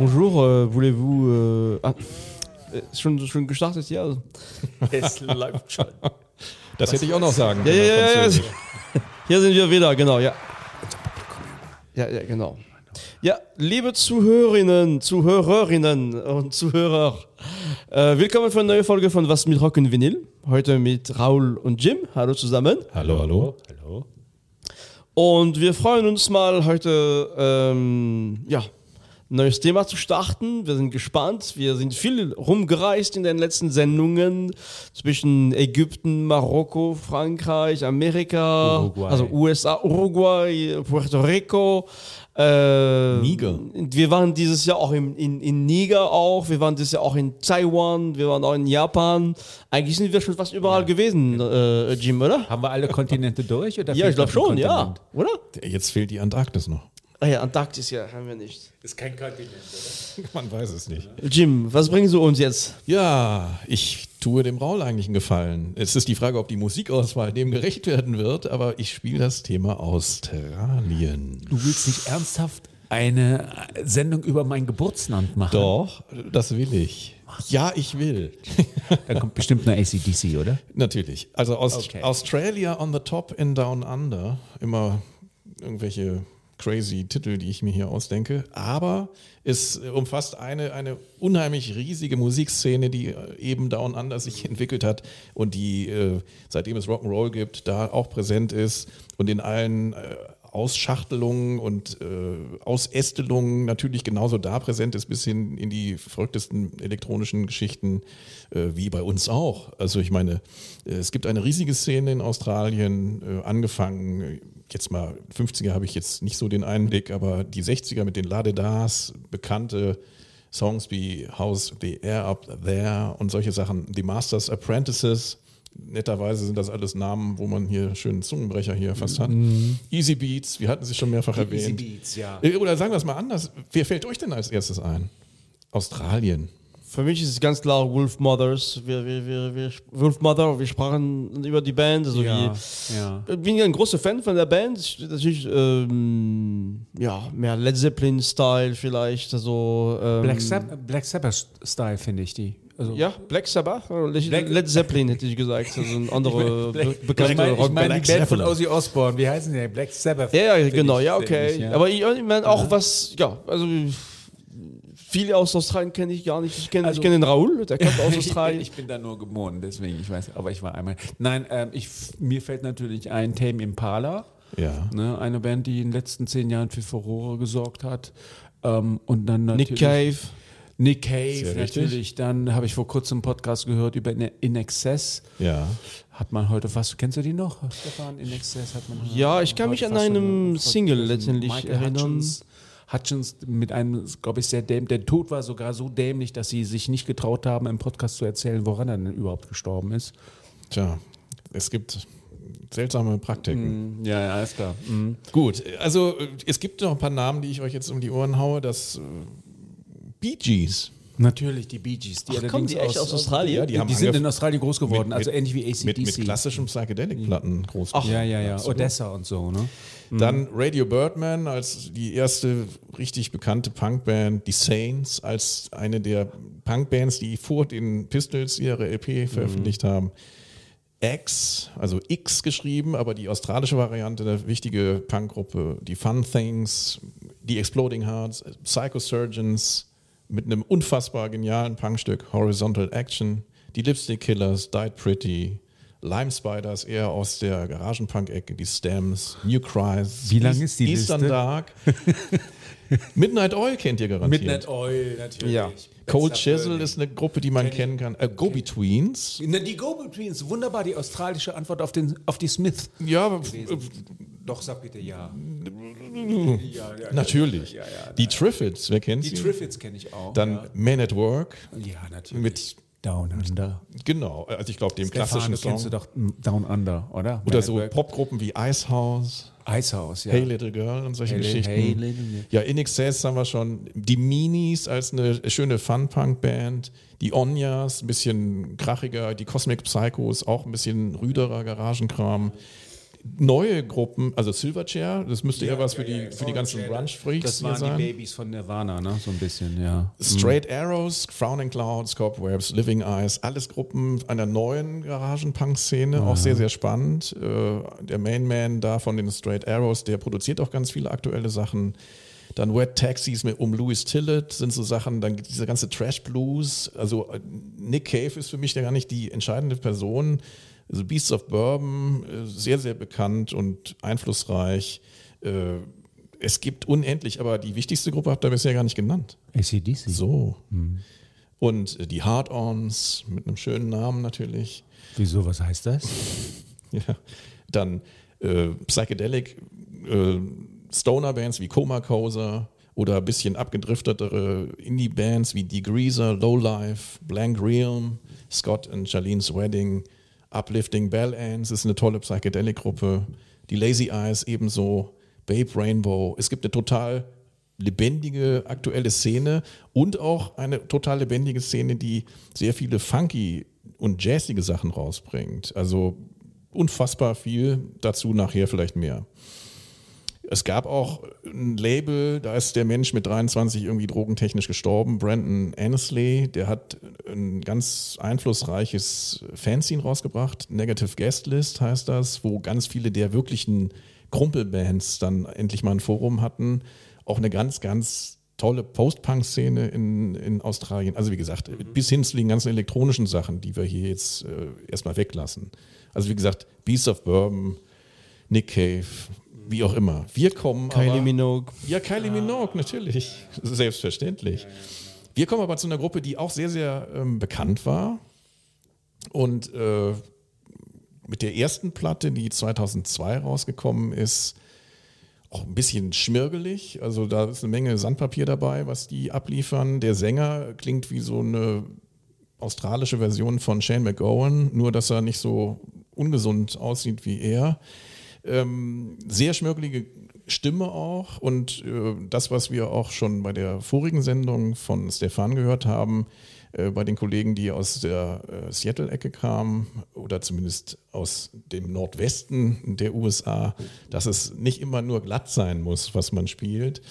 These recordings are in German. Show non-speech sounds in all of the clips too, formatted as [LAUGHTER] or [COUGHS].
Bonjour, euh, voulez-vous. Euh, ah, äh, schon, schon gestartet? Ja. Es läuft schon. Das hätte ich auch noch sagen Ja, können. ja, ja. [LAUGHS] Hier sind wir wieder, genau, ja. Ja, ja, genau. Ja, liebe Zuhörerinnen, Zuhörerinnen und Zuhörer, äh, willkommen für eine neue Folge von Was mit Rock und Vinyl. Heute mit Raul und Jim. Hallo zusammen. Hallo, hallo. Hallo. Und wir freuen uns mal heute, ähm, ja, neues Thema zu starten. Wir sind gespannt. Wir sind viel rumgereist in den letzten Sendungen zwischen Ägypten, Marokko, Frankreich, Amerika, Uruguay. also USA, Uruguay, Puerto Rico. Äh, Niger. Wir waren dieses Jahr auch in, in, in Niger auch. Wir waren dieses Jahr auch in Taiwan. Wir waren auch in Japan. Eigentlich sind wir schon fast überall gewesen, äh, Jim, oder? Haben wir alle Kontinente durch? Oder Ja, ich glaube schon, ja. Kontinent? Oder? Jetzt fehlt die Antarktis noch. Ah ja, Antarktis, ja, haben wir nicht. Ist kein Kontinent, oder? Man weiß es nicht. Jim, was bringen Sie uns jetzt? Ja, ich tue dem Raul eigentlich einen Gefallen. Es ist die Frage, ob die Musikauswahl dem gerecht werden wird, aber ich spiele das Thema Australien. Du willst nicht ernsthaft eine Sendung über mein Geburtsland machen? Doch, das will ich. Ja, ich will. [LAUGHS] Da kommt bestimmt eine ACDC, oder? Natürlich. Also Aust Okay. Australia on the top in Down Under. Immer irgendwelche crazy Titel, die ich mir hier ausdenke. Aber es umfasst eine, eine unheimlich riesige Musikszene, die äh, eben Down Under sich [LAUGHS] entwickelt hat und die, äh, seitdem es Rock'n'Roll gibt, da auch präsent ist und in allen äh, Ausschachtelungen und äh, Ausästelungen natürlich genauso da präsent ist, bis hin in die verrücktesten elektronischen Geschichten, äh, wie bei uns auch. Also ich meine, äh, es gibt eine riesige Szene in Australien, äh, angefangen, äh, jetzt mal 50er habe ich jetzt nicht so den Einblick, aber die 60er mit den Ladedas, bekannte Songs wie How's the Air Up There und solche Sachen, The Masters Apprentices, netterweise sind das alles Namen, wo man hier schönen Zungenbrecher hier fast hat. Easy Beats, wir hatten sie schon mehrfach erwähnt. Beats, ja. Äh, Oder sagen wir es mal anders, wer fällt euch denn als erstes ein? Australien. Für mich ist es ganz klar Wolf Mothers. Wir, wir, wir, wir, Wolf Mother, wir sprachen über die Band. Also Ja, wie, ja. Ich bin ja ein großer Fan von der Band. Ich- Natürlich, ähm, ja, mehr Led Zeppelin-Style vielleicht. Also, ähm, Black, Sab Black Sabbath-Style finde ich die. Also, Ja, Black Sabbath? Black- Led Zeppelin hätte ich gesagt. Also ein andere Black, [LAUGHS] be ich bekannte meine ich Rockband. mein die Band von. Ozzy Osbourne. Wie heißen die? Black Sabbath. Ja, ja, genau, ich ja, okay. ähnlich, ja. Aber ich, ich meine auch was, ja, also viele aus Australien kenne ich gar nicht. Ich kenne Also- kenn den Raoul, der kommt aus [LAUGHS] Australien. ich bin da nur geboren, deswegen, ich weiß, aber ich war einmal. Nein, ähm, ich, mir fällt natürlich ein Tame Impala, Ja. ne, eine Band, die in den letzten zehn Jahren für Furore gesorgt hat. Ähm, und dann natürlich Nick Cave. Nick Cave, Sehr richtig. natürlich. Dann habe ich vor kurzem einen Podcast gehört über In Excess. Ja. Hat man heute fast, kennst du die noch, Stefan? In Excess hat man Ja, ich kann mich an einem Single letztendlich Michael erinnern. Hutchins, Hutchins mit einem, glaube ich, sehr dämlich. Der Tod war sogar so dämlich, dass sie sich nicht getraut haben, im Podcast zu erzählen, woran er denn überhaupt gestorben ist. Tja, es gibt seltsame Praktiken. Ja, ja, ist klar. Mhm. Gut, also es gibt noch ein paar Namen, die ich euch jetzt um die Ohren haue. Das äh, Bee Gees. Natürlich, die Bee Gees. Die Ach, kommen die echt aus Australien? Ja, die Die, sind in Australien groß geworden, mit- also ähnlich wie ACDC. Mit, mit klassischen Psychedelic-Platten groß. ja, ja, ja. Absolut. Odessa und so, ne? Dann Radio Birdman als die erste richtig bekannte Punkband, die Saints als eine der Punkbands, die vor den Pistols ihre LP veröffentlicht haben. X, also X geschrieben, aber die australische Variante, eine wichtige Punkgruppe, die Fun Things, die Exploding Hearts, Psycho Surgeons mit einem unfassbar genialen Punkstück Horizontal Action, die Lipstick Killers, Died Pretty, Lime Spiders eher aus der Garagenpunk-Ecke, die Stems, New Cries, Wie lang ist die Eastern Liste? Dark. [LAUGHS] Midnight Oil kennt ihr garantiert. Oil, natürlich. Ja. Cold Chisel ist eine Gruppe, die man kennen kann. Äh, Go-Betweens. Na, die Go-Betweens, wunderbar, die australische Antwort auf, den, auf die Smith. Ja, aber, äh, Doch, sag bitte ja. ja, ja natürlich. Ja, die Triffids, wer kennt Die sie? Triffids kenne ich auch. Dann ja. Men at Work ja, natürlich. mit, Down Under. genau, also ich glaube dem Stefan, klassischen du kennst du Song. doch mm, Down Under, oder? Oder so. Popgruppen wie Icehouse, Icehouse, ja. Hey Little Girl und solche Hey, Geschichten. Hey, Little Girl. Ja, In Excess haben wir schon. Die Minis als eine schöne Fun-Punk-Band. Die Onyas, ein bisschen krachiger. Die Cosmic Psychos, auch ein bisschen rüderer Garagenkram. Neue Gruppen, also Silverchair, das müsste ja, was für die, für die ganzen Grunge-Freaks Das waren sein. die Babys von Nirvana, ne? So ein bisschen, ja. Straight Arrows, Frowning Clouds, Cobwebs, Living Eyes, alles Gruppen einer neuen Garagenpunk-Szene, auch sehr, sehr spannend. Äh, der Main Man da von den Straight Arrows, der produziert auch ganz viele aktuelle Sachen. Dann Wet Taxis mit, um Louis Tillett sind so Sachen, dann dieser ganze Trash Blues. Also äh, Nick Cave ist für mich ja gar nicht die entscheidende Person. Also Beasts of Bourbon, äh, sehr, sehr bekannt und einflussreich. Äh, Es gibt unendlich, aber die wichtigste Gruppe habt ihr bisher gar nicht genannt. ACDC. So. Und äh, die Hard-Ons mit einem schönen Namen natürlich. Wieso, was heißt das? [LAUGHS] Ja. Dann äh, Psychedelic äh, Stoner-Bands wie Coma Coser oder ein bisschen abgedriftetere Indie-Bands wie Degreaser, Lowlife, Blank Realm, Scott and Charlene's Wedding, Uplifting Bell Ants ist eine tolle Psychedelic-Gruppe. Die Lazy Eyes ebenso, Babe Rainbow. Es gibt eine total lebendige aktuelle Szene und auch eine total lebendige Szene, die sehr viele funky und jazzige Sachen rausbringt. Also unfassbar viel, dazu nachher vielleicht mehr. Es gab auch ein Label, da ist der Mensch mit 23 irgendwie drogentechnisch gestorben, Brandon Annesley, der hat ein ganz einflussreiches Fanzine rausgebracht, Negative Guest List heißt das, wo ganz viele der wirklichen Krumpelbands dann endlich mal ein Forum hatten. Auch eine ganz, ganz tolle Post-Punk-Szene in, in Australien. Also wie gesagt, bis hin zu den ganzen elektronischen Sachen, die wir hier jetzt äh, erstmal weglassen. Also wie gesagt, Beast of Bourbon, Nick Cave, wie auch immer. Wir kommen Kylie aber, Minogue. Ja, Kylie Minogue, natürlich. Selbstverständlich. Wir kommen aber zu einer Gruppe, die auch sehr, sehr ähm, bekannt war. Und äh, mit der ersten Platte, die 2002 rausgekommen ist, auch ein bisschen schmirgelig. Also da ist eine Menge Sandpapier dabei, was die abliefern. Der Sänger klingt wie so eine australische Version von Shane McGowan, nur dass er nicht so ungesund aussieht wie er. Ähm, sehr schmirgelige Stimme auch und äh, das, was wir auch schon bei der vorigen Sendung von Stefan gehört haben, äh, bei den Kollegen, die aus der äh, Seattle-Ecke kamen oder zumindest aus dem Nordwesten der USA, dass es nicht immer nur glatt sein muss, was man spielt.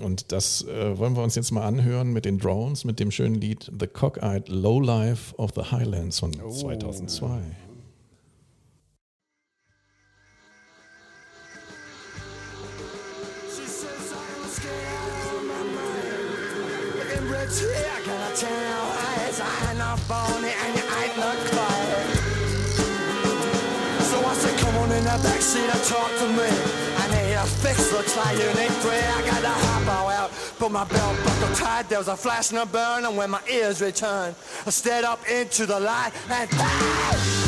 Und das äh, wollen wir uns jetzt mal anhören mit den Drones, mit dem schönen Lied The Cockeyed Lowlife of the Highlands von 2002. Jeg kan da tage og rejse and you ain't i en So I said, Come on in the backseat and talk to me. I need a fix, looks like you need three. I gotta hop out Put my belt buckle tight. There was a flash and a burn And when my ears returned I stared up into the light And died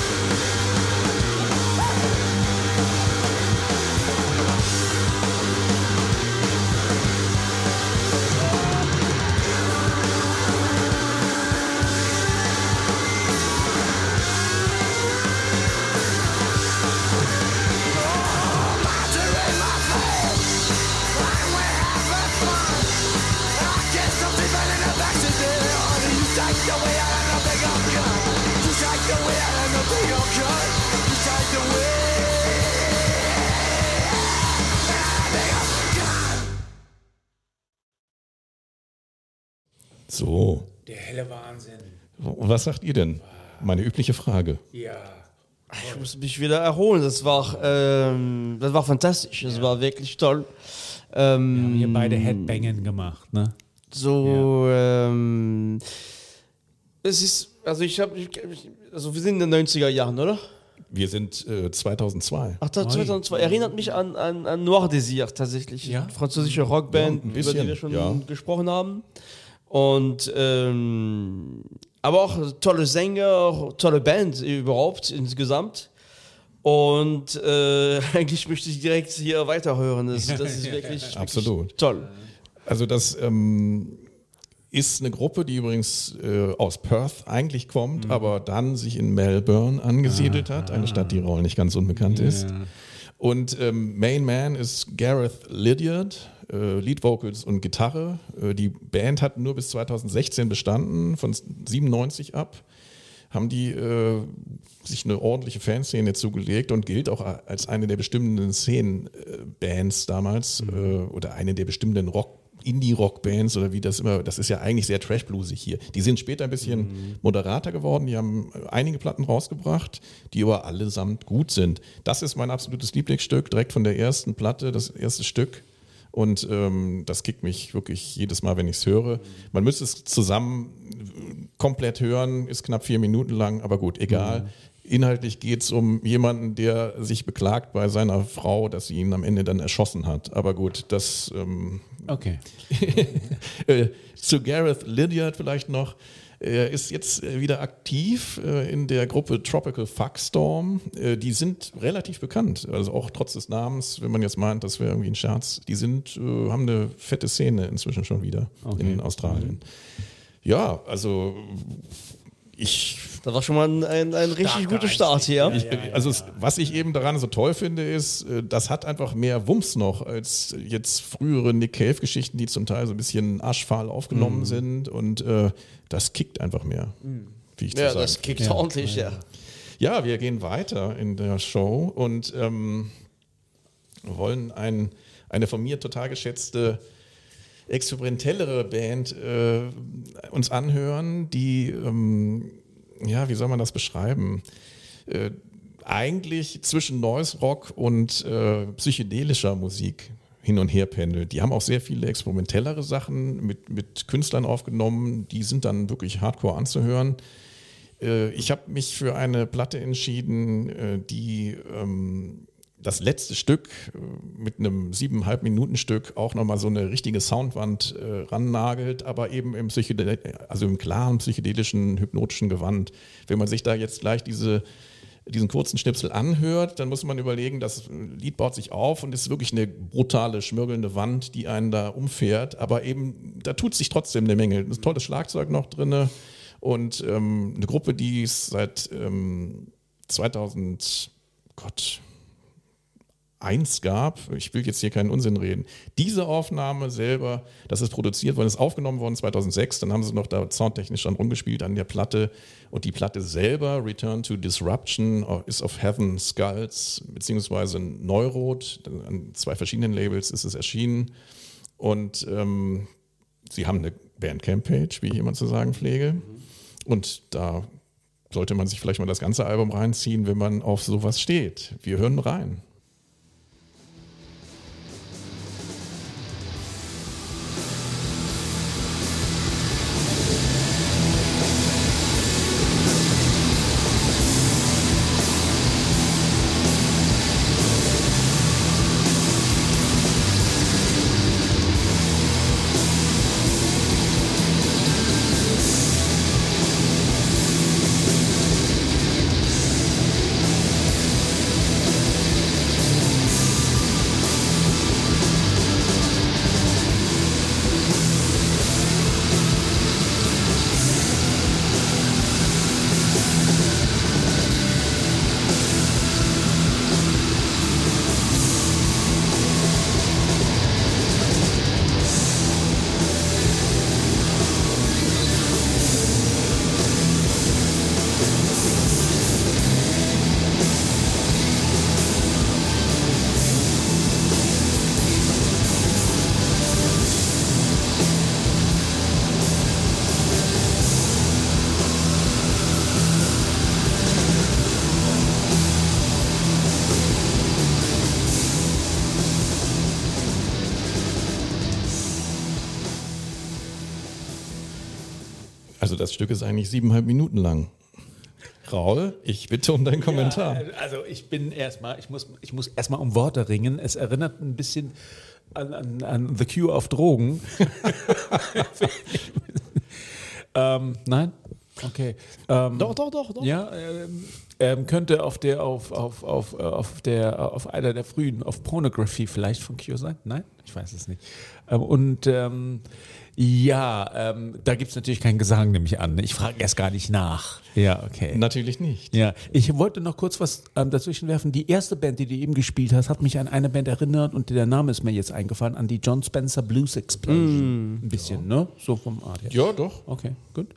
helle Wahnsinn. was sagt ihr denn? Meine übliche Frage. Ja. Ich muss mich wieder erholen. Das war, ähm, das war fantastisch. Das war wirklich toll. Ähm, Wir haben hier beide Headbangen gemacht, ne? So, ähm, es ist, also ich habe, also wir sind in den 90er Jahren, oder? Wir sind äh, 2002. Ach, das 2002 erinnert mich an, an, an Noir Désir tatsächlich. Ja? Französische Rockband, Ja, über die wir schon ja. gesprochen haben. Und ähm, aber auch tolle Sänger, tolle Band überhaupt insgesamt. Und äh, [LAUGHS] eigentlich möchte ich direkt hier weiterhören. Das, das ist [LAUGHS] wirklich, Absolut. wirklich toll. Also das ähm, ist eine Gruppe, die übrigens äh, aus Perth eigentlich kommt, aber dann sich in Melbourne angesiedelt hat, eine Stadt, die Raul nicht ganz unbekannt ist. Und ähm, Main Man ist Gareth Lydiard, äh, Lead Vocals und Gitarre. Äh, die Band hat nur bis 2016 bestanden, von 97 ab. haben die äh, sich eine ordentliche Fanszene zugelegt und gilt auch als eine der bestimmenden Szenen-Bands damals äh, oder eine der bestimmenden Rock- Indie-Rock-Bands oder wie das immer, das ist ja eigentlich sehr trash-bluesig hier. Die sind später ein bisschen moderater geworden, die haben einige Platten rausgebracht, die aber allesamt gut sind. Das ist mein absolutes Lieblingsstück, direkt von der ersten Platte, das erste Stück. Und ähm, das kickt mich wirklich jedes Mal, wenn ich es höre. Man müsste es zusammen äh, komplett hören, ist knapp vier Minuten lang, aber gut, egal. Inhaltlich geht es um jemanden, der sich beklagt bei seiner Frau, dass sie ihn am Ende dann erschossen hat. Aber gut, das ähm, Okay. [LAUGHS] äh, zu Gareth Lydiard vielleicht noch. Er ist jetzt äh, wieder aktiv äh, in der Gruppe Tropical Fuckstorm. Äh, Die sind relativ bekannt, also auch trotz des Namens, wenn man jetzt meint, das wäre irgendwie ein Scherz. Die sind, haben eine fette Szene inzwischen schon wieder in Australien. Ja, also ich Das war schon mal ein, ein, ein richtig guter Start hier. ich, also es, was ich eben daran so toll finde, ist, äh, das hat einfach mehr Wumms noch als jetzt frühere Nick Cave-Geschichten, die zum Teil so ein bisschen aschfahl aufgenommen Mhm. sind und äh, das kickt einfach mehr, wie ich zu Ja, sagen. das kickt ordentlich, ja. Ja, wir gehen weiter in der Show und ähm, wollen ein, eine von mir total geschätzte experimentellere Band äh, uns anhören, die, ähm, ja, wie soll man das beschreiben? Äh, eigentlich zwischen Noise Rock und äh, psychedelischer Musik hin und her pendelt. Die haben auch sehr viele experimentellere Sachen mit, mit Künstlern aufgenommen, die sind dann wirklich hardcore anzuhören. Äh, ich habe mich für eine Platte entschieden, äh, die ähm, das letzte Stück äh, mit einem siebeneinhalb Minuten Stück auch nochmal so eine richtige Soundwand äh, rannagelt, aber eben im, also im klaren psychedelischen, hypnotischen Gewand. Wenn man sich da jetzt gleich diese, diesen kurzen Schnipsel anhört, dann muss man überlegen, das Lied baut sich auf und ist wirklich eine brutale, schmirgelnde Wand, die einen da umfährt, aber eben, da tut sich trotzdem eine Menge. Ein tolles Schlagzeug noch drinne und ähm, eine Gruppe, die es seit ähm, 2000, Gott, eins gab. Ich will jetzt hier keinen Unsinn reden. Diese Aufnahme selber, das ist produziert worden, ist aufgenommen worden 2006. Dann haben sie noch da soundtechnisch dann rumgespielt an der Platte. Und die Platte selber, Return to Disruption, ist auf Heaven Skulls beziehungsweise Neurot. An zwei verschiedenen Labels ist es erschienen. Und ähm, sie haben eine Bandcamp-Page, wie ich immer zu sagen pflege. Und da sollte man sich vielleicht mal das ganze Album reinziehen, wenn man auf sowas steht. Wir hören rein. Das Stück ist eigentlich siebeneinhalb Minuten lang. Raul, ich bitte um deinen Kommentar. Ja, also ich bin erstmal, ich muss, ich muss erstmal um Worte ringen. Es erinnert ein bisschen an, an, an The Cure auf Drogen. [LAUGHS] ähm, nein? Okay. Ähm, Doch, doch, doch, doch. Ja, ähm, ähm, könnte auf der, auf, auf, auf, äh, auf der, auf einer der frühen, auf Pornography vielleicht von Cure sein? Nein? Ich weiß es nicht. Ähm, und ähm, ja, ähm, da gibt es natürlich keinen Gesang, nehme ich an. Ich frage erst gar nicht nach. Ja, okay. Natürlich nicht. Ja, ich wollte noch kurz was ähm, dazwischen werfen. Die erste Band, die du eben gespielt hast, hat mich an eine Band erinnert und der Name ist mir jetzt eingefallen, an die John Spencer Blues Explosion. Ein bisschen, ne? So vom Art her. Ja, doch. Okay, gut.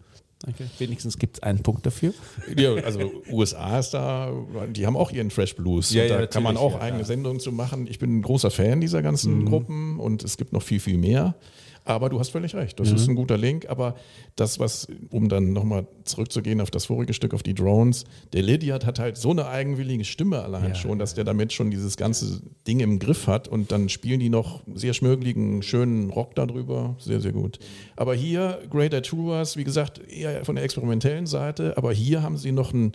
Okay. Wenigstens gibt es einen Punkt dafür. [LAUGHS] Ja, also USA ist da, die haben auch ihren Fresh Blues. Ja, und da ja, kann man auch ja, eigene ja. Sendungen zu machen. Ich bin ein großer Fan dieser ganzen Gruppen und es gibt noch viel, viel mehr. Aber du hast völlig recht, das ist ein guter Link. Aber das, was, um dann nochmal zurückzugehen auf das vorige Stück, auf die Drones, der Lydiard hat halt so eine eigenwillige Stimme allein Ja, schon, dass der damit schon dieses ganze Ding im Griff hat und dann spielen die noch sehr schmögligen, schönen Rock darüber. Sehr, sehr gut. Aber hier, Greater Truers, wie gesagt, eher von der experimentellen Seite, aber hier haben sie noch ein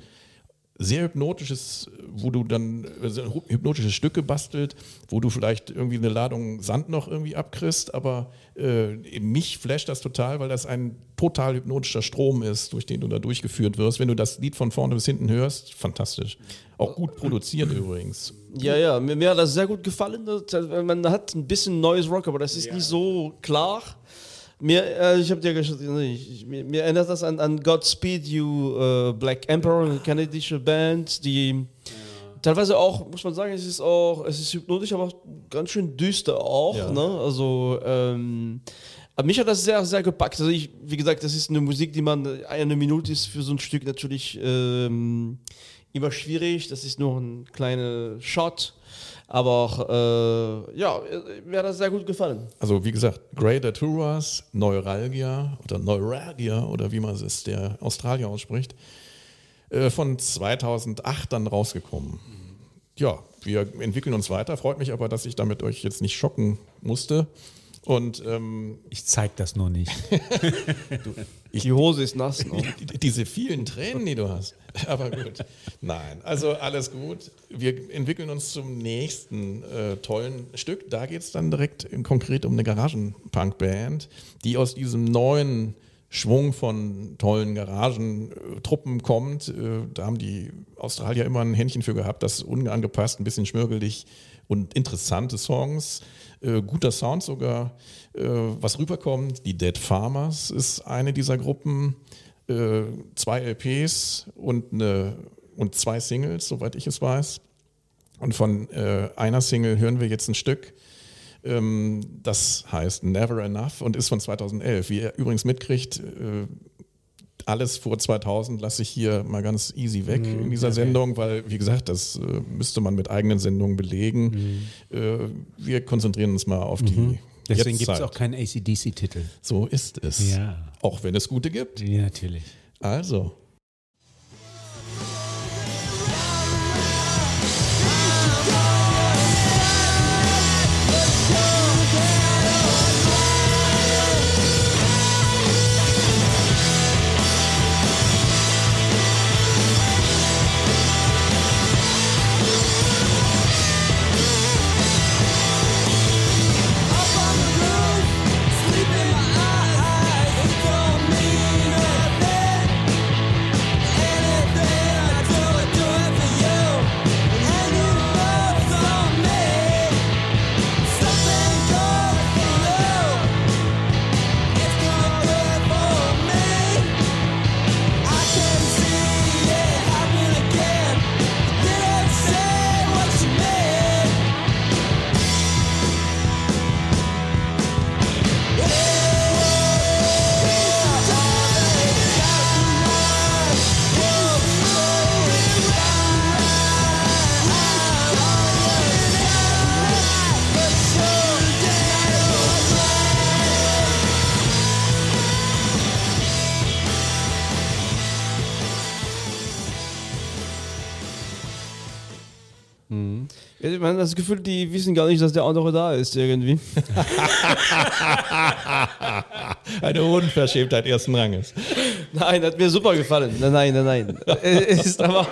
sehr hypnotisches, wo du dann also ein hypnotisches Stück gebastelt, wo du vielleicht irgendwie eine Ladung Sand noch irgendwie abkriegst, aber äh, mich flasht das total, weil das ein total hypnotischer Strom ist, durch den du da durchgeführt wirst. Wenn du das Lied von vorne bis hinten hörst, fantastisch. Auch gut produziert übrigens. Ja, ja, mir, mir hat das sehr gut gefallen. Man hat ein bisschen neues Rock, aber das ist nicht so klar. Mir, äh, ich habe dir gesagt, ich, mir, mir erinnert das an, an Godspeed You äh, Black Emperor, eine kanadische Band, die teilweise auch, muss man sagen, es ist auch, es ist hypnotisch, aber auch ganz schön düster auch. Ja. Ne? Also, ähm, aber mich hat das sehr, sehr gepackt. Also ich, wie gesagt, das ist eine Musik, die man, eine Minute ist für so ein Stück natürlich ähm, immer schwierig. Das ist nur ein kleiner Shot. Aber äh, ja, mir hat das sehr gut gefallen. Also wie gesagt, Greater Truers, Neuralgia oder Neuralgia oder wie man es der Australier ausspricht, äh, von 2008 dann rausgekommen. Ja, wir entwickeln uns weiter. Freut mich aber, dass ich damit euch jetzt nicht schocken musste. Und ähm, Ich zeig das nur nicht. [LAUGHS] Die Hose ist nass. [LAUGHS] Die- diese vielen Tränen, die du hast. Aber gut. Nein, also alles gut. Wir entwickeln uns zum nächsten äh, tollen Stück. Da geht es dann direkt in, konkret um eine Garagenpunk-Band, die aus diesem neuen Schwung von tollen Garagentruppen kommt. Äh, da haben die Australier immer ein Händchen für gehabt, das unangepasst, ein bisschen schmürgelig und interessante Songs. Äh, guter Sound sogar, äh, was rüberkommt. Die Dead Farmers ist eine dieser Gruppen. Äh, zwei LPs und, eine, und zwei Singles, soweit ich es weiß. Und von äh, einer Single hören wir jetzt ein Stück. Ähm, das heißt Never Enough und ist von 2011. Wie ihr übrigens mitkriegt, äh, alles vor 2000 lasse ich hier mal ganz easy weg in dieser Sendung, weil, wie gesagt, das äh, müsste man mit eigenen Sendungen belegen. Äh, wir konzentrieren uns mal auf die Deswegen gibt es auch keinen ACDC-Titel. So ist es. Ja. Auch wenn es gute gibt. Ja, natürlich. Also. Das Gefühl, die wissen gar nicht, dass der andere da ist irgendwie. [LAUGHS] Eine Unverschämtheit ersten Ranges. Nein, hat mir super gefallen. Nein, nein, nein, nein. Es ist aber,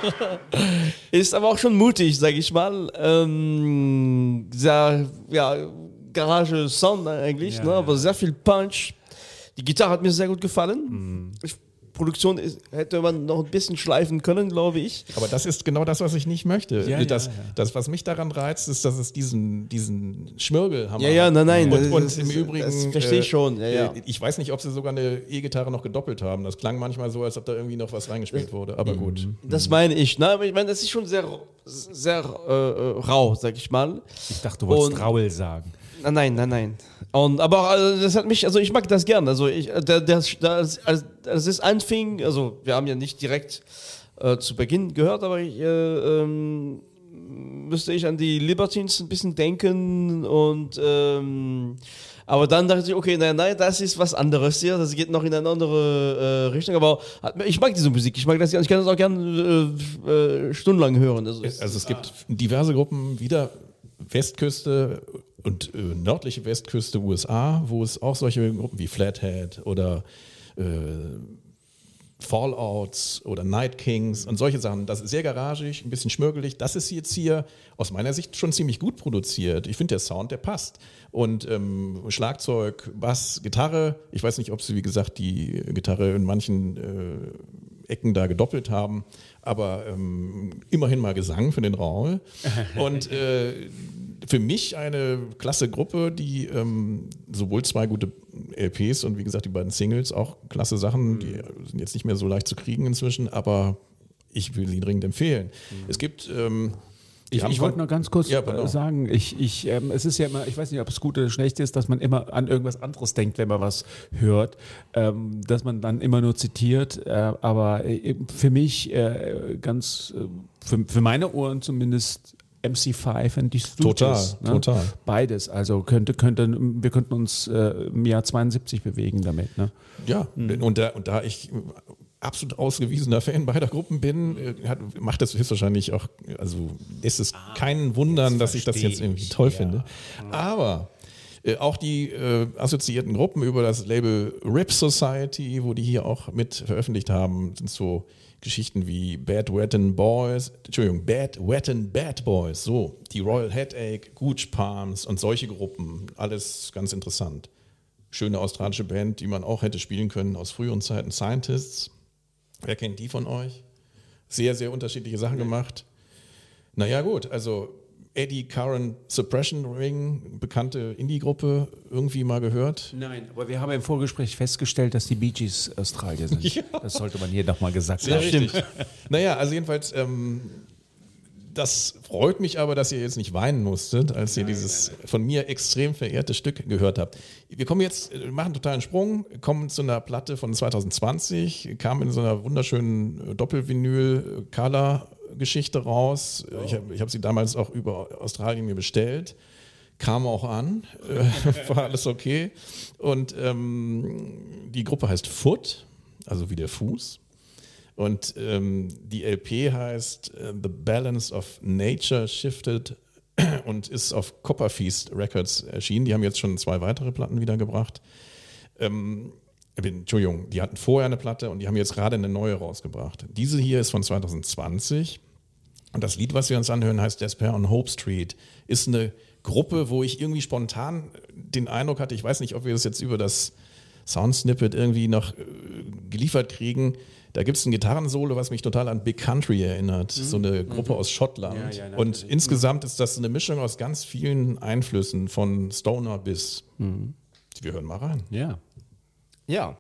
ist aber auch schon mutig, sag ich mal. Ähm, sehr, ja, Garage-Sound eigentlich, Ja, ne? aber sehr viel Punch. Die Gitarre hat mir sehr gut gefallen. Ich, Produktion ist, hätte man noch ein bisschen schleifen können, glaube ich. Aber das ist genau das, was ich nicht möchte. Ja, das, ja, ja. das, was mich daran reizt, ist, dass es diesen, diesen Schmirgelhammer Ja, ja, nein, nein, Und, das- und das im Übrigen. das verstehe ich schon, ja, ja. äh, Ich weiß nicht, ob sie sogar eine E-Gitarre noch gedoppelt haben. Das klang manchmal so, als ob da irgendwie noch was reingespielt wurde. Aber gut. Das meine ich. Ne? Aber ich meine, das ist schon sehr, sehr äh, äh, rau, sag ich mal. Ich dachte, du wolltest Und- Raul sagen. Nein, nein, nein, nein. Und, aber also, das hat mich, also ich mag das gern. Also ich, der, der, das, als, als es anfing, also wir haben ja nicht direkt äh, zu Beginn gehört, aber ich, äh, ähm, müsste ich an die Libertines ein bisschen denken und ähm, aber dann dachte ich, okay, nein, nein, das ist was anderes hier, das geht noch in eine andere äh, Richtung, aber ich mag diese Musik, ich mag das, ich kann das auch gerne äh, äh, stundenlang hören. Also, es- Also es gibt diverse Gruppen, wieder Westküste und äh, nördliche Westküste USA, wo es auch solche Gruppen wie Flathead oder äh, Fallouts oder Night Kings und solche Sachen. Das ist sehr garagig, ein bisschen schmörgelig. Das ist jetzt hier aus meiner Sicht schon ziemlich gut produziert. Ich finde, der Sound, der passt. Und ähm, Schlagzeug, Bass, Gitarre. Ich weiß nicht, ob sie, wie gesagt, die Gitarre in manchen äh, Ecken da gedoppelt haben, aber ähm, immerhin mal Gesang für den Raul. [LAUGHS] Und äh, für mich eine klasse Gruppe, die ähm, sowohl zwei gute LPs und wie gesagt die beiden Singles, auch klasse Sachen, die sind jetzt nicht mehr so leicht zu kriegen inzwischen, aber ich will sie dringend empfehlen. Es gibt ähm, Ich, ich wollte noch ganz kurz Ja, äh, sagen, ich, ich, ähm, es ist ja immer, ich weiß nicht, ob es gut oder schlecht ist, dass man immer an irgendwas anderes denkt, wenn man was hört, ähm, dass man dann immer nur zitiert, äh, aber äh, für mich äh, ganz, äh, für, für meine Ohren zumindest MC5 und die Stooges. Total, total. Beides, also könnte, könnte, wir könnten uns äh, im Jahr 72 bewegen damit. Ne? Ja, Mhm. und, da, und da ich absolut ausgewiesener Fan beider Gruppen bin, äh, hat, macht das höchstwahrscheinlich auch, also ist es kein Wundern, dass ich das jetzt irgendwie toll ja. finde. Aber äh, auch die äh, assoziierten Gruppen über das Label Rip Society, wo die hier auch mit veröffentlicht haben, sind so Geschichten wie Bad Wettin Boys, Entschuldigung, Bad Wettin Bad Boys, so, die Royal Headache, Gooch Palms und solche Gruppen, alles ganz interessant schöne australische Band, die man auch hätte spielen können aus früheren Zeiten, Scientists. Wer kennt die von euch? Sehr, sehr unterschiedliche Sachen gemacht. Naja, gut, also Eddie Curran Suppression Ring, bekannte Indie-Gruppe, irgendwie mal gehört. Nein, aber wir haben im Vorgespräch festgestellt, dass die Bee Gees Australier sind. [LAUGHS] Das sollte man hier nochmal gesagt haben. richtig. naja, also jedenfalls, ähm, das freut mich aber, dass ihr jetzt nicht weinen musstet, als ihr dieses von mir extrem verehrte Stück gehört habt. Wir kommen jetzt, äh, machen einen totalen Sprung, kommen zu einer Platte von 2020, kam in so einer wunderschönen äh, Doppelvinyl-Color-Geschichte raus. Äh, Ich habe hab sie damals auch über Australien mir bestellt. Kam auch an, [LAUGHS] äh, war alles okay. Und ähm, die Gruppe heißt Foot, also wie der Fuß. Und ähm, die LP heißt äh, The Balance of Nature Shifted [CLEARS THROAT] und ist auf Copperfeast Records erschienen. Die haben jetzt schon zwei weitere Platten wiedergebracht. Ähm, äh, Entschuldigung, die hatten vorher eine Platte und die haben jetzt gerade eine neue rausgebracht. Diese hier ist von 2020. Und das Lied, was wir uns anhören, heißt Despair on Hope Street. Ist eine Gruppe, wo ich irgendwie spontan den Eindruck hatte, ich weiß nicht, ob wir das jetzt über das Soundsnippet irgendwie noch äh, geliefert kriegen. Da gibt es ein Gitarrensolo, was mich total an Big Country erinnert. So eine Gruppe aus Schottland. Ja, ja, Und natürlich. insgesamt ist das eine Mischung aus ganz vielen Einflüssen, von Stoner bis. Wir hören mal rein. Ja. ja.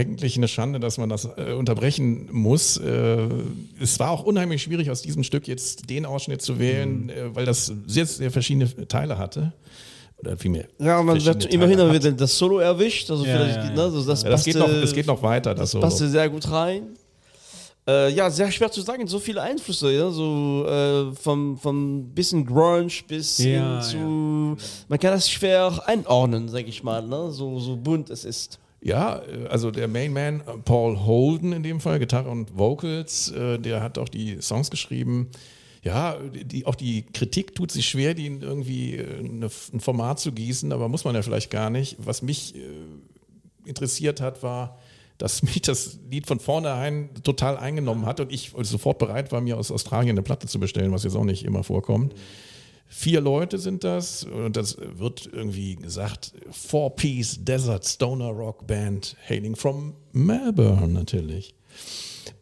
Eigentlich eine Schande, dass man das äh, unterbrechen muss. Äh, es war auch unheimlich schwierig, aus diesem Stück jetzt den Ausschnitt zu wählen, äh, weil das sehr, sehr verschiedene Teile hatte. Oder vielmehr. Ja, man wird immerhin wieder das Solo erwischt. Also Ja, vielleicht, ja, ja. Ne, also das, Ja, das, geht noch, passte- das geht noch weiter. Das Das Solo. passte sehr gut rein. Äh, ja, sehr schwer zu sagen. So viele Einflüsse, ja, so äh, vom, vom bisschen Grunge bis Ja, hin zu. Man kann das schwer einordnen, sag ich mal, ne? so, so bunt es ist. Ja, äh, also der Mainman, äh, Paul Holden in dem Fall, Gitarre und Vocals, äh, der hat auch die Songs geschrieben. Ja, die, auch die Kritik tut sich schwer, die irgendwie eine, ein Format zu gießen, aber muss man ja vielleicht gar nicht. Was mich interessiert hat, war, dass [LAUGHS] mich das Lied von vornherein total eingenommen hat und ich sofort bereit war, mir aus Australien eine Platte zu bestellen, was jetzt auch nicht immer vorkommt. Vier Leute sind das und das wird irgendwie gesagt, Four-Piece Desert Stoner Rock Band, hailing from Melbourne natürlich.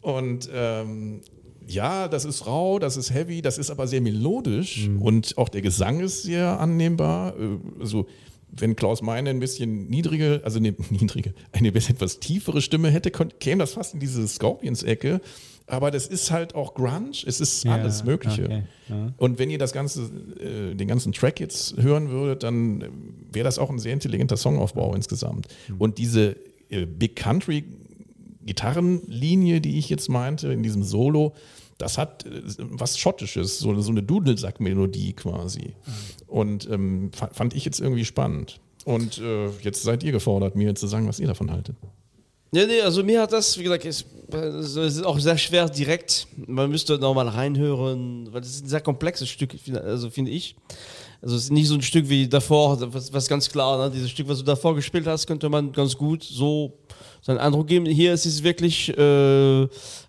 Und ähm, ja, das ist rau, das ist heavy, das ist aber sehr melodisch und auch der Gesang ist sehr annehmbar. Äh, Also wenn Klaus Meine ein bisschen niedrige, also eine [LAUGHS] niedrige, eine etwas tiefere Stimme hätte, käme das fast in diese Scorpions-Ecke. Aber das ist halt auch Grunge, es ist Ja, alles Mögliche. okay, ja. Und wenn ihr das ganze, äh, den ganzen Track jetzt hören würdet, dann äh, wäre das auch ein sehr intelligenter Songaufbau insgesamt. Und diese äh, Big Country Gitarrenlinie, die ich jetzt meinte, in diesem Solo, das hat äh, was Schottisches, so, so eine Dudelsack-Melodie quasi. Und ähm, fa- fand ich jetzt irgendwie spannend. Und äh, jetzt seid ihr gefordert, mir zu sagen, was ihr davon haltet. Ja, nee, also mir hat das, wie gesagt, es, ist auch sehr schwer direkt. Man müsste nochmal reinhören, weil es ist ein sehr komplexes Stück, also finde ich. Also es ist nicht so ein Stück wie davor, was, was ganz klar, ne? dieses Stück, was du davor gespielt hast, könnte man ganz gut so seinen Eindruck geben. Hier ist es wirklich äh,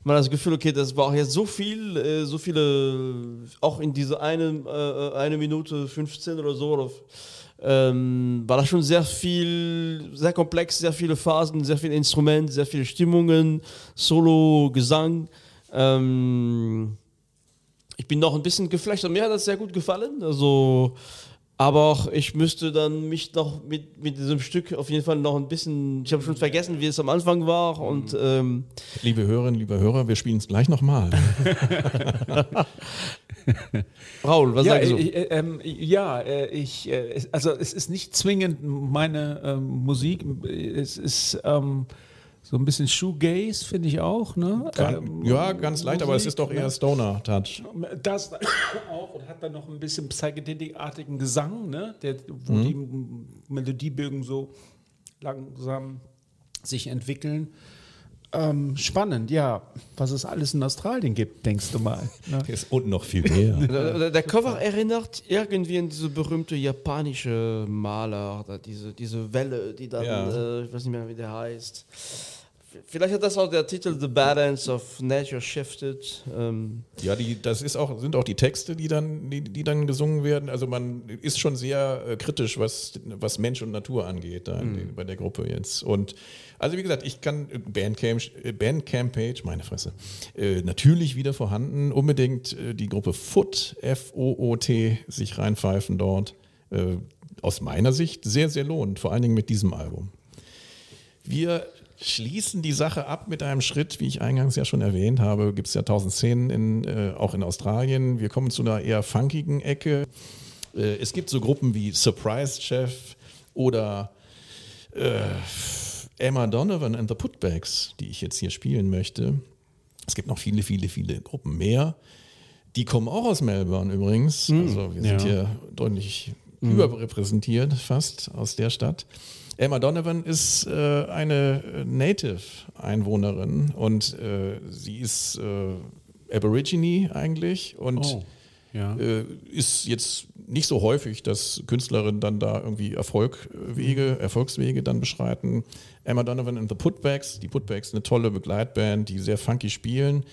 mal das Gefühl, okay, das war auch jetzt so viel, äh, so viele, auch in diese eine, äh, eine Minute 15 oder so, oder ähm, war da schon sehr viel, sehr komplex, sehr viele Phasen, sehr viele Instrumente, sehr viele Stimmungen, Solo, Gesang. Ähm, ich bin noch ein bisschen geflasht und mir hat das sehr gut gefallen. Also, aber auch ich müsste dann mich noch mit, mit diesem Stück auf jeden Fall noch ein bisschen. Ich habe schon vergessen, wie es am Anfang war und ähm, Liebe Hörerinnen, liebe Hörer, wir spielen es gleich nochmal. [LAUGHS] [LAUGHS] Raul, was ja, sagst du? äh, äh, ähm, ja, äh, ich, äh, es- also es ist nicht zwingend meine ähm, Musik. Es ist ähm, so ein bisschen Shoegaze, finde ich auch. Ne? Ähm, ja, ganz leicht, aber es ist doch eher ne? Stoner-Touch. Das [COUGHS] auch und hat dann noch ein bisschen psychedelic-artigen Gesang, ne? Der, wo Mhm. die Melodiebögen so langsam sich entwickeln. Ähm, spannend, ja. Was es alles in Australien gibt, denkst du mal. Ne? [LAUGHS] Und noch viel mehr. [LAUGHS] Der, der- Cover erinnert irgendwie an diese berühmte japanische Maler, diese, diese Welle, die dann, Ja. äh, ich weiß nicht mehr, wie der heißt. Vielleicht hat das auch der Titel The Balance of Nature Shifted. Ähm, Ja, die, das ist auch, sind auch die Texte, die dann, die, die dann gesungen werden. Also man ist schon sehr äh, kritisch, was, was Mensch und Natur angeht da den- bei der Gruppe jetzt. Und also wie gesagt, ich kann äh, Bandcamp, äh, Bandcamp-Page, meine Fresse, äh, natürlich wieder vorhanden. Unbedingt äh, die Gruppe Foot, F-O-O-T, sich reinpfeifen dort. Äh, aus meiner Sicht sehr, sehr lohnend, vor allen Dingen mit diesem Album. Wir schließen die Sache ab mit einem Schritt, wie ich eingangs ja schon erwähnt habe. Gibt es ja tausend Szenen in, äh, auch in Australien. Wir kommen zu einer eher funkigen Ecke. Äh, es gibt so Gruppen wie Surprise Chef oder äh, Emma Donovan and the Putbacks, die ich jetzt hier spielen möchte. Es gibt noch viele, viele, viele Gruppen mehr. Die kommen auch aus Melbourne übrigens. Also wir sind ja. hier deutlich überrepräsentiert fast aus der Stadt. Emma Donovan ist äh, eine Native-Einwohnerin und äh, sie ist äh, Aborigine eigentlich und Oh, ja. äh, ist jetzt nicht so häufig, dass Künstlerinnen dann da irgendwie Erfolgwege, Erfolgswege dann beschreiten. Emma Donovan and the Putbacks, die Putbacks, eine tolle Begleitband, die sehr funky spielen.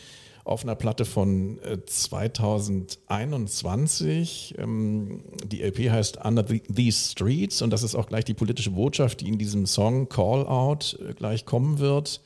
Auf einer Platte von äh, 2021. Ähm, die LP heißt Under the, These Streets und das ist auch gleich die politische Botschaft, die in diesem Song Call Out äh, gleich kommen wird.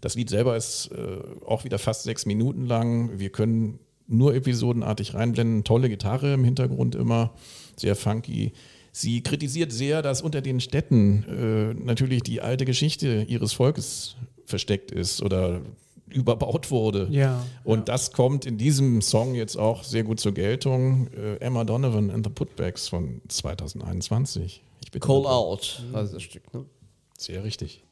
Das Lied selber ist äh, auch wieder fast sechs Minuten lang. Wir können nur episodenartig reinblenden. Tolle Gitarre im Hintergrund immer, sehr funky. Sie kritisiert sehr, dass unter den Städten äh, natürlich die alte Geschichte ihres Volkes versteckt ist oder überbaut wurde. Ja, Und das kommt in diesem Song jetzt auch sehr gut zur Geltung. Äh, Emma Donovan and the Putbacks von 2021. Ich bitte Call. Out, heißt das Stück. Ne? Sehr richtig.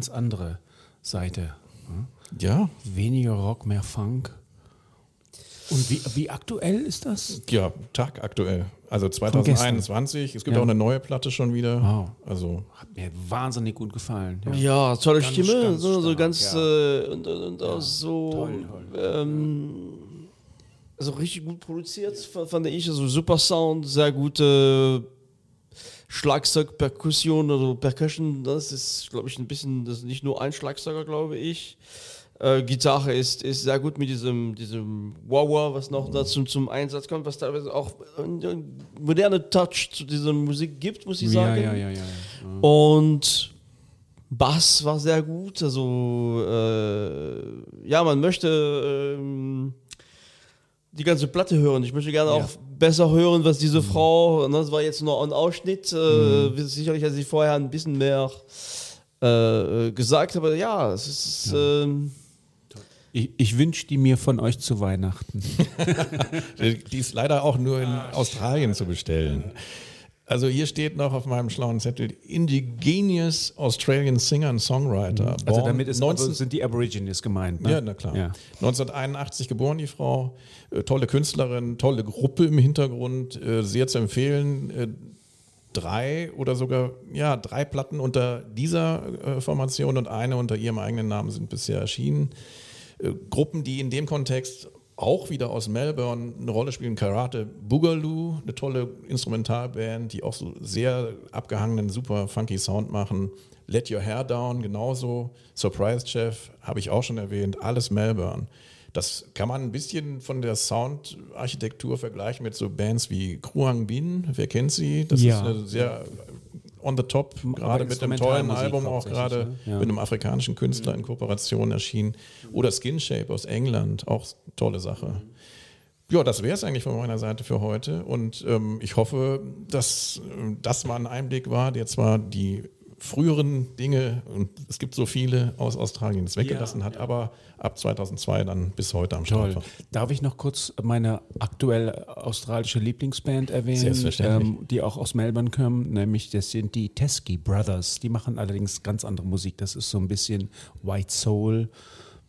Ganz andere Seite. Ja, Weniger Rock, mehr Funk. Und wie, wie aktuell ist das? ja, tagaktuell. Also 2021. Es gibt Ja. auch eine neue Platte schon wieder. Wow. Also Hat mir wahnsinnig gut gefallen. Ja. Ja, tolle Ganz, Stimme, ganz so, so ganz ja. äh, und, und, und auch so toll, Ähm, also richtig gut produziert, fand ich. Also super Sound, sehr gute Schlagzeug, Perkussion oder Percussion. Das ist, glaube ich, ein bisschen, das ist nicht nur ein Schlagzeuger, glaube ich. Äh, Gitarre ist, ist sehr gut mit diesem, diesem Wah-Wah, was noch dazu zum Einsatz kommt, was teilweise auch einen moderne Touch zu dieser Musik gibt, muss ich sagen. ja, ja, ja, ja. Und Bass war sehr gut. Also, äh, ja, man möchte ähm, die ganze Platte hören. Ich möchte gerne Ja. auch besser hören, was diese Frau, ne, das war jetzt nur ein Ausschnitt, äh, sicherlich hat sie vorher ein bisschen mehr äh, gesagt, aber ja, es ist. Ähm, Ich, ich wünsche die mir von euch zu Weihnachten. [LAUGHS] die ist leider auch nur in Australien zu bestellen. Also hier steht noch auf meinem schlauen Zettel Indigenous Australian Singer and Songwriter. Also Born damit ist 19 aber, sind die Aborigines gemeint. Ne? Ja, na klar. Ja. 1981 geboren, die Frau. Äh, tolle Künstlerin, tolle Gruppe im Hintergrund. Äh, sehr zu empfehlen. Äh, drei oder sogar, ja, drei Platten unter dieser äh, Formation und eine unter ihrem eigenen Namen sind bisher erschienen. Äh, Gruppen, die in dem Kontext auch wieder aus Melbourne eine Rolle spielen. Karate Boogaloo, eine tolle Instrumentalband, die auch so sehr abgehangenen, super funky Sound machen. Let Your Hair Down genauso. Surprise Chef habe ich auch schon erwähnt. Alles Melbourne. Das kann man ein bisschen von der Soundarchitektur vergleichen mit so Bands wie Kruang Bin. Wer kennt sie? Das Ja. ist eine sehr on the top, gerade mit einem tollen Album auch gerade ne? Ja. mit einem afrikanischen Künstler in Kooperation erschienen. Oder Skin Shape aus England, auch tolle Sache. Ja, das wäre es eigentlich von meiner Seite für heute. Und ähm, ich hoffe, dass äh, das mal ein Einblick war, der zwar die früheren Dinge, und es gibt so viele aus Australien, das weggelassen hat, aber ab 2002 dann bis heute am Start war. Darf ich noch kurz meine aktuell australische Lieblingsband erwähnen, Selbstverständlich. ähm, die auch aus Melbourne kommen, nämlich das sind die Teskey Brothers. Die machen allerdings ganz andere Musik. Das ist so ein bisschen White Soul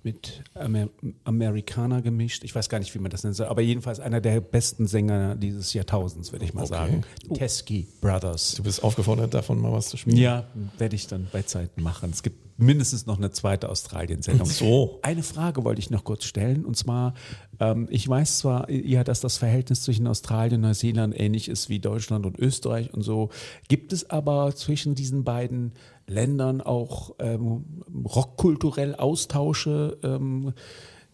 mit Amer Amerikaner gemischt. Ich weiß gar nicht, wie man das nennt, aber jedenfalls einer der besten Sänger dieses Jahrtausends, würde ich mal Okay. sagen. Teskey Brothers. Du bist aufgefordert, davon mal was zu spielen. Ja, werde ich dann bei Zeit machen. Es gibt mindestens noch eine zweite Australien-Sendung. So. Eine Frage wollte ich noch kurz stellen. Und zwar, ähm, ich weiß zwar, ja, dass das Verhältnis zwischen Australien und Neuseeland ähnlich ist wie Deutschland und Österreich und so. Gibt es aber zwischen diesen beiden Ländern auch ähm, rockkulturell Austausche? Ähm,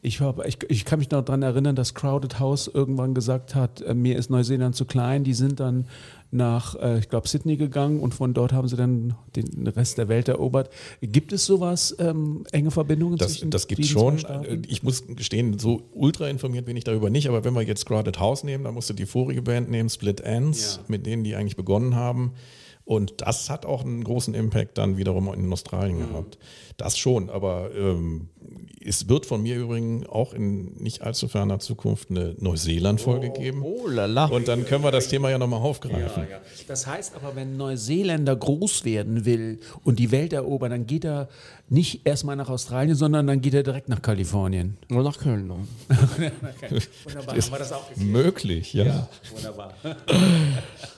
Ich, hab, ich, ich kann mich noch daran erinnern, dass Crowded House irgendwann gesagt hat, äh, mir ist Neuseeland zu klein. Die sind dann nach, äh, ich glaube, Sydney gegangen und von dort haben sie dann den Rest der Welt erobert. Gibt es sowas, ähm, enge Verbindungen Das, zwischen das gibt diesen schon. Staaten? Ich muss gestehen, so ultra informiert bin ich darüber nicht, aber wenn wir jetzt Crowded House nehmen, dann musst du die vorige Band nehmen, Split Ends, Ja. mit denen die eigentlich begonnen haben. Und das hat auch einen großen Impact dann wiederum in Australien Mhm. gehabt. Das schon, aber ähm, es wird von mir übrigens auch in nicht allzu ferner Zukunft eine Neuseeland-Folge geben. Oh la la. Und dann können wir das Thema ja nochmal aufgreifen. Das heißt aber, wenn Neuseeländer groß werden will und die Welt erobern, dann geht er nicht erstmal nach Australien, sondern dann geht er direkt nach Kalifornien. Nur nach Köln. Ne? [LAUGHS] Wunderbar, haben wir das auch gesehen. Möglich, ja. Wunderbar. [LAUGHS]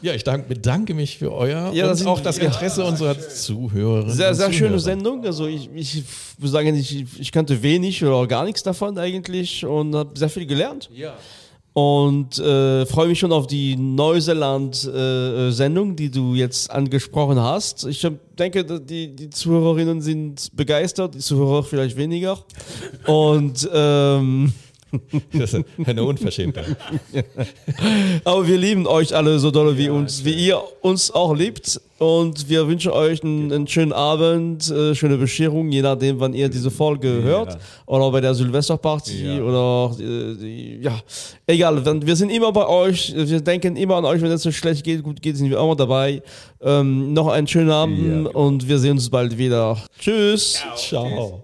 Ja, ich dank, bedanke mich für euer Ja, und auch das Interesse unserer Zuhörerinnen. Sehr, sehr schöne. Sendung. Also ich, ich muss sagen, ich, ich kannte wenig oder gar nichts davon eigentlich und habe sehr viel gelernt. Ja. Und äh, freue mich schon auf die Neuseeland-Sendung, die du jetzt angesprochen hast. Ich denke, die, die Zuhörerinnen sind begeistert, die Zuhörer vielleicht weniger. Und ähm, Das ist eine Unverschämtheit. [LAUGHS] aber wir lieben euch alle so doll wie uns, wie ihr uns auch liebt. Und wir wünschen euch einen, einen schönen Abend, äh, schöne Bescherung, je nachdem, wann ihr diese Folge hört. Oder bei der Silvesterparty Ja. oder äh, ja, egal. Wir sind immer bei euch. Wir denken immer an euch, wenn es so schlecht geht, gut geht, sind wir immer dabei. Ähm, noch einen schönen Abend Ja. und wir sehen uns bald wieder. Tschüss. Ciao.